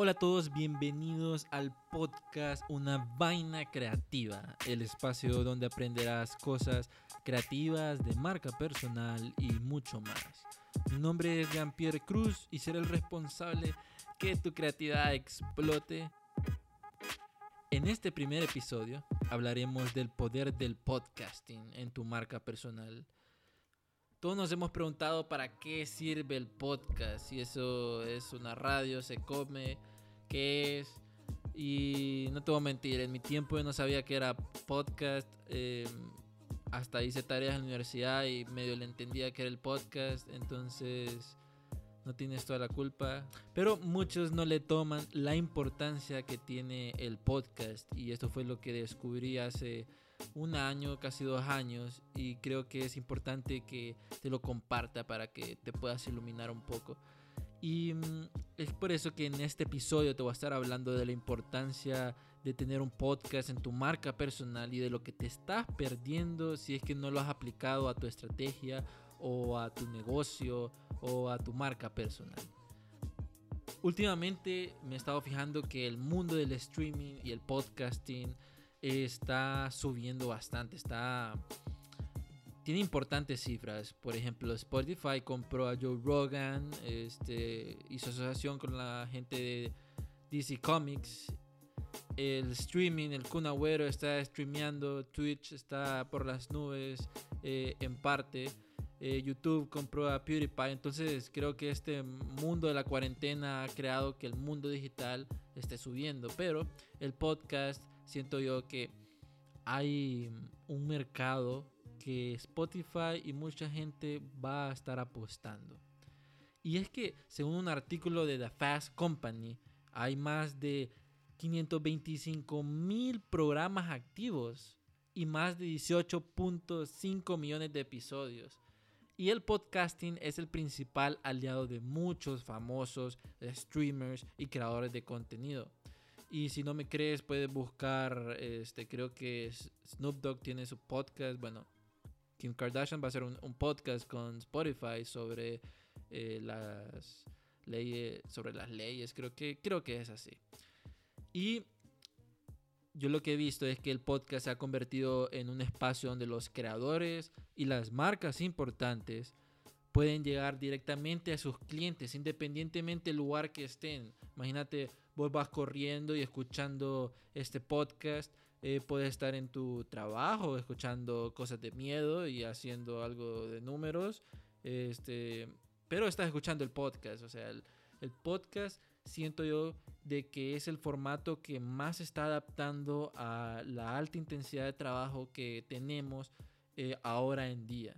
Hola a todos, bienvenidos al podcast Una Vaina Creativa, el espacio donde aprenderás cosas creativas de marca personal y mucho más. Mi nombre es Jean-Pierre Cruz y seré el responsable que tu creatividad explote. En este primer episodio hablaremos del poder del podcasting en tu marca personal. Todos nos hemos preguntado para qué sirve el podcast, si eso es una radio, se come, qué es. Y no te voy a mentir, en mi tiempo yo no sabía que era podcast. Em, hasta hice tareas en la universidad y medio le entendía que era el podcast. Entonces no tienes toda la culpa. Pero muchos no le toman la importancia que tiene el podcast. Y esto fue lo que descubrí hace un año, casi dos años, y creo que es importante que te lo comparta para que te puedas iluminar un poco. Y mm, por eso que en este episodio te voy a estar hablando de la importancia de tener un podcast en tu marca personal y de lo que te estás perdiendo si es que no lo has aplicado a tu estrategia o a tu negocio o a tu marca personal. Últimamente me he estado fijando que el mundo del streaming y el podcasting está subiendo bastante, está tiene importantes cifras. Por ejemplo, Spotify compró a Joe Rogan, este, hizo asociación con la gente de DC Comics. El streaming, el Kun Agüero está streameando, Twitch está por las nubes eh, en parte. Eh, YouTube compró a PewDiePie. Entonces creo que este mundo de la cuarentena ha creado que el mundo digital esté subiendo. Pero el podcast siento yo que hay un mercado que Spotify y mucha gente va a estar apostando. Y es que, según un artículo de The Fast Company, hay más de 525 mil programas activos y más de 18.5 millones de episodios. Y el podcasting es el principal aliado de muchos famosos streamers y creadores de contenido. Y si no me crees, puedes buscar, este, creo que Snoop Dogg tiene su podcast. Bueno, Kim Kardashian va a hacer un, podcast con Spotify sobre eh, las leyes, sobre las leyes. Creo que, creo que es así. Y yo lo que he visto es que el podcast se ha convertido en un espacio donde los creadores y las marcas importantes pueden llegar directamente a sus clientes, independientemente del lugar que estén. Imagínate, vos vas corriendo y escuchando este podcast, eh, puedes estar en tu trabajo escuchando cosas de miedo y haciendo algo de números, este, pero estás escuchando el podcast, o sea, el, podcast siento yo de que es el formato que más está adaptando a la alta intensidad de trabajo que tenemos eh, ahora en día.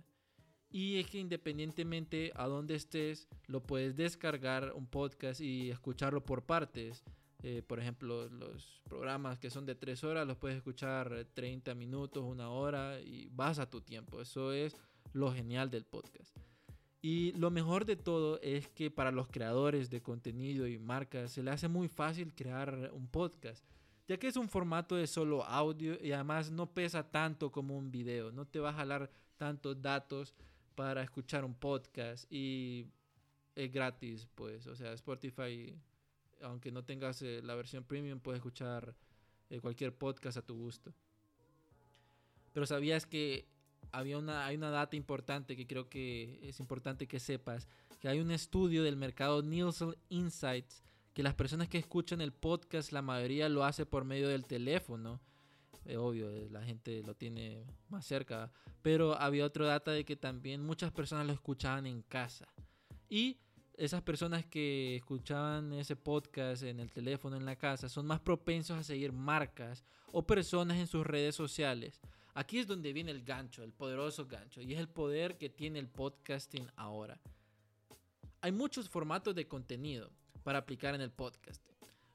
Y es que independientemente a dónde estés, lo puedes descargar un podcast y escucharlo por partes. Eh, por ejemplo, los programas que son de 3 horas los puedes escuchar 30 minutos, una hora y vas a tu tiempo. Eso es lo genial del podcast. Y lo mejor de todo es que para los creadores de contenido y marcas se le hace muy fácil crear un podcast, ya que es un formato de solo audio y además no pesa tanto como un video, no te va a jalar tantos datos para escuchar un podcast y es gratis, pues, o sea, Spotify, aunque no tengas eh, la versión premium, puedes escuchar eh, cualquier podcast a tu gusto. Pero sabías que había una, hay una data importante que creo que es importante que sepas, que hay un estudio del mercado Nielsen Insights que las personas que escuchan el podcast, la mayoría lo hace por medio del teléfono es obvio, eh, la gente lo tiene más cerca. Pero había otro data de que también muchas personas lo escuchaban en casa. Y esas personas que escuchaban ese podcast en el teléfono en la casa son más propensos a seguir marcas o personas en sus redes sociales. Aquí es donde viene el gancho, el poderoso gancho, y es el poder que tiene el podcasting ahora. Hay muchos formatos de contenido para aplicar en el podcasting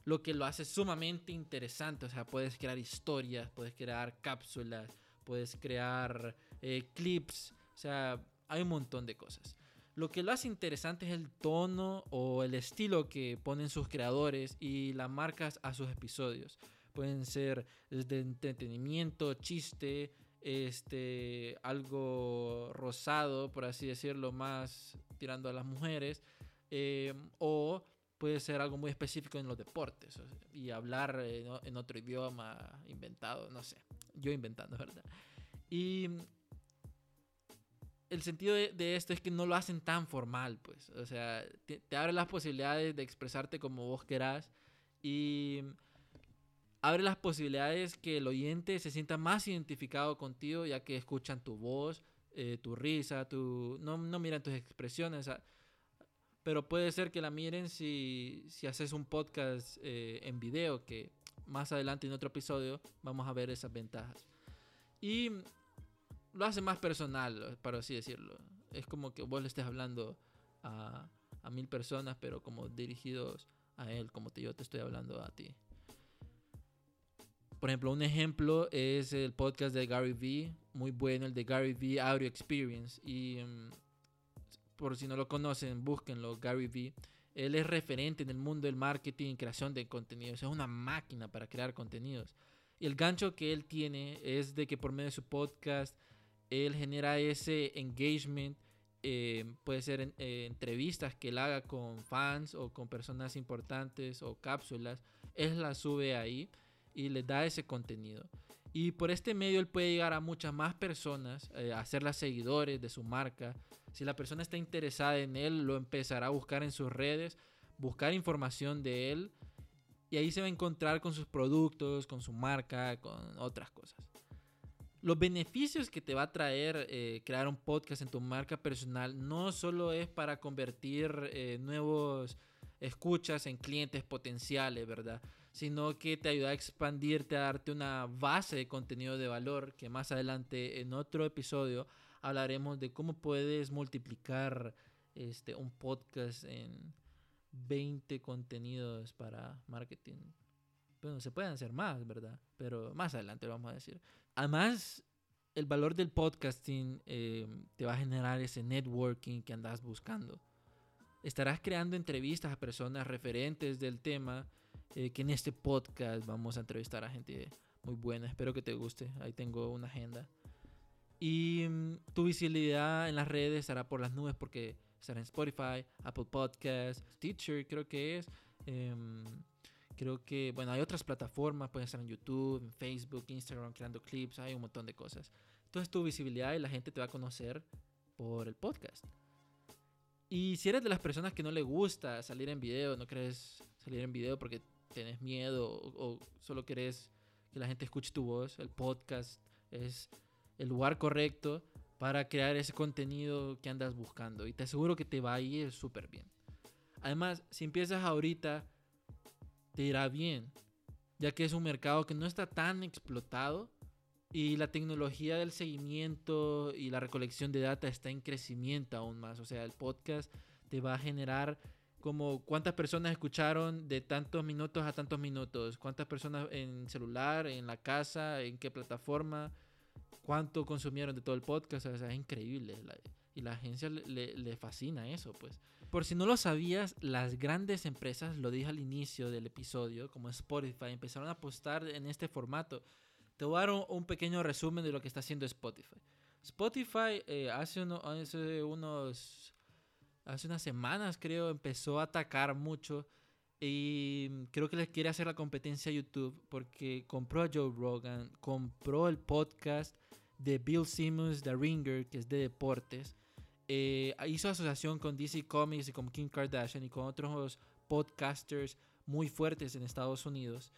lo que lo hace sumamente interesante. O sea, puedes crear historias, puedes crear cápsulas, puedes crear eh, clips, o sea, hay un montón de cosas. Lo que lo hace interesante es el tono o el estilo que ponen sus creadores y las marcas a sus episodios. Pueden ser desde entretenimiento, chiste, este, algo rosado, por así decirlo, más tirando a las mujeres, eh, o puede ser algo muy específico en los deportes y hablar en otro idioma inventado, no sé, yo inventando, ¿verdad? Y el sentido de, esto es que no lo hacen tan formal, pues, o sea, te, abre las posibilidades de expresarte como vos querás y abre las posibilidades que el oyente se sienta más identificado contigo ya que escuchan tu voz, eh, tu risa, tu no, no miran tus expresiones, pero puede ser que la miren si, si haces un podcast eh, en video, que más adelante en otro episodio vamos a ver esas ventajas. Y lo hace más personal, para así decirlo. Es como que vos le estés hablando a, mil personas, pero como dirigidos a él, como te, yo te estoy hablando a ti. Por ejemplo, un ejemplo es el podcast de Gary Vee, muy bueno, el de Gary Vee Audio Experience. Y mm, por si no lo conocen, búsquenlo, Gary Vee. Él es referente en el mundo del marketing y creación de contenidos. Es una máquina para crear contenidos. Y el gancho que él tiene es de que por medio de su podcast, él genera ese engagement. Eh, puede ser eh, entrevistas que él haga con fans o con personas importantes o cápsulas. Él las sube ahí y le da ese contenido. Y por este medio él puede llegar a muchas más personas, eh, hacerlas seguidores de su marca. Si la persona está interesada en él, lo empezará a buscar en sus redes, buscar información de él. Y ahí se va a encontrar con sus productos, con su marca, con otras cosas. Los beneficios que te va a traer eh, crear un podcast en tu marca personal no solo es para convertir eh, nuevos escuchas en clientes potenciales, ¿verdad? Sino que te ayuda a expandirte, a darte una base de contenido de valor, que más adelante en otro episodio hablaremos de cómo puedes multiplicar este, un podcast en 20 contenidos para marketing. Bueno, se pueden hacer más, ¿verdad? Pero más adelante lo vamos a decir. Además, el valor del podcasting eh, te va a generar ese networking que andas buscando estarás creando entrevistas a personas referentes del tema, eh, que en este podcast vamos a entrevistar a gente muy buena. Espero que te guste. Ahí tengo una agenda. Y mm, tu visibilidad en las redes estará por las nubes porque estará en Spotify, Apple Podcasts, Teacher creo que es. Em, creo que, bueno, hay otras plataformas, pueden estar en YouTube, en Facebook, Instagram, creando clips, hay un montón de cosas. Entonces tu visibilidad y la gente te va a conocer por el podcast. Y si eres de las personas que no le gusta salir en video, no querés salir en video porque tenés miedo o, solo querés que la gente escuche tu voz, el podcast es el lugar correcto para crear ese contenido que andas buscando. Y te aseguro que te va a ir súper bien. Además, si empiezas ahorita, te irá bien, ya que es un mercado que no está tan explotado y la tecnología del seguimiento y la recolección de data está en crecimiento aún más. O sea, el podcast te va a generar como cuántas personas escucharon de tantos minutos a tantos minutos, cuántas personas en celular, en la casa, en qué plataforma, cuánto consumieron de todo el podcast. O sea, es increíble. y la agencia le, le fascina eso, pues. Por si no lo sabías, las grandes empresas, lo dije al inicio del episodio, como Spotify, empezaron a apostar en este formato te voy a dar un, pequeño resumen de lo que está haciendo Spotify. Spotify eh, hace, hace unos... Hace unas semanas creo empezó a atacar mucho y creo que les quiere hacer la competencia a YouTube porque compró a Joe Rogan, compró el podcast de Bill Simmons, The Ringer, que es de deportes. Eh, hizo asociación con DC Comics y con Kim Kardashian y con otros podcasters muy fuertes en Estados Unidos.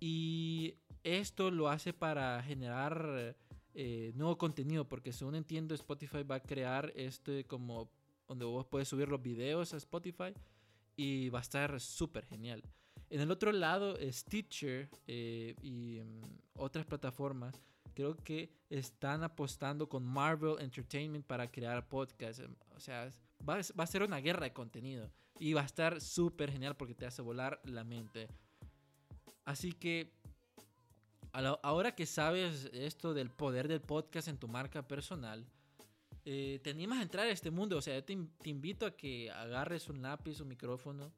Y esto lo hace para generar eh, nuevo contenido, porque según entiendo Spotify va a crear este como donde vos puedes subir los videos a Spotify y va a estar súper genial. En el otro lado, Stitcher eh, y mm, otras plataformas creo que están apostando con Marvel Entertainment para crear podcasts. O sea, va, va a ser una guerra de contenido y va a estar súper genial porque te hace volar la mente. Así que ahora que sabes esto del poder del podcast en tu marca personal, eh, te animas a entrar a este mundo. O sea, yo te, invito a que agarres un lápiz, un micrófono.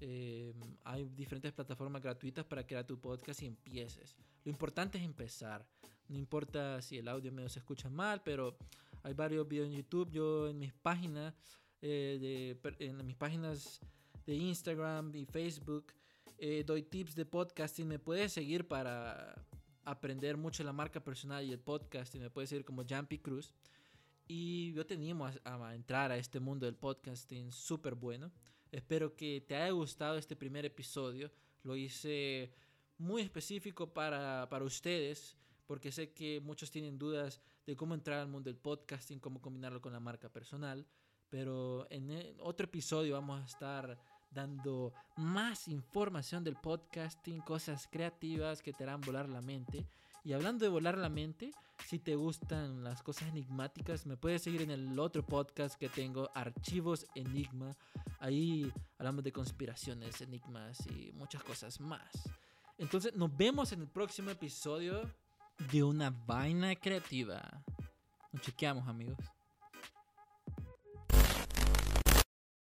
Eh, hay diferentes plataformas gratuitas para crear tu podcast y empieces. Lo importante es empezar. No importa si el audio medio se escucha mal, pero hay varios videos en YouTube. Yo en mis páginas, eh, en mis páginas de Instagram y Facebook. Eh, doy tips de podcasting. Me puedes seguir para aprender mucho la marca personal y el podcasting. Me puedes seguir como Jumpy Cruz. Y yo te animo a, entrar a este mundo del podcasting súper bueno. Espero que te haya gustado este primer episodio. Lo hice muy específico para, para ustedes porque sé que muchos tienen dudas de cómo entrar al mundo del podcasting, cómo combinarlo con la marca personal. Pero en otro episodio vamos a estar dando más información del podcasting, cosas creativas que te harán volar la mente. Y hablando de volar la mente, si te gustan las cosas enigmáticas, me puedes seguir en el otro podcast que tengo, Archivos Enigma. Ahí hablamos de conspiraciones, enigmas y muchas cosas más. Entonces nos vemos en el próximo episodio de una vaina creativa. Nos chequeamos amigos.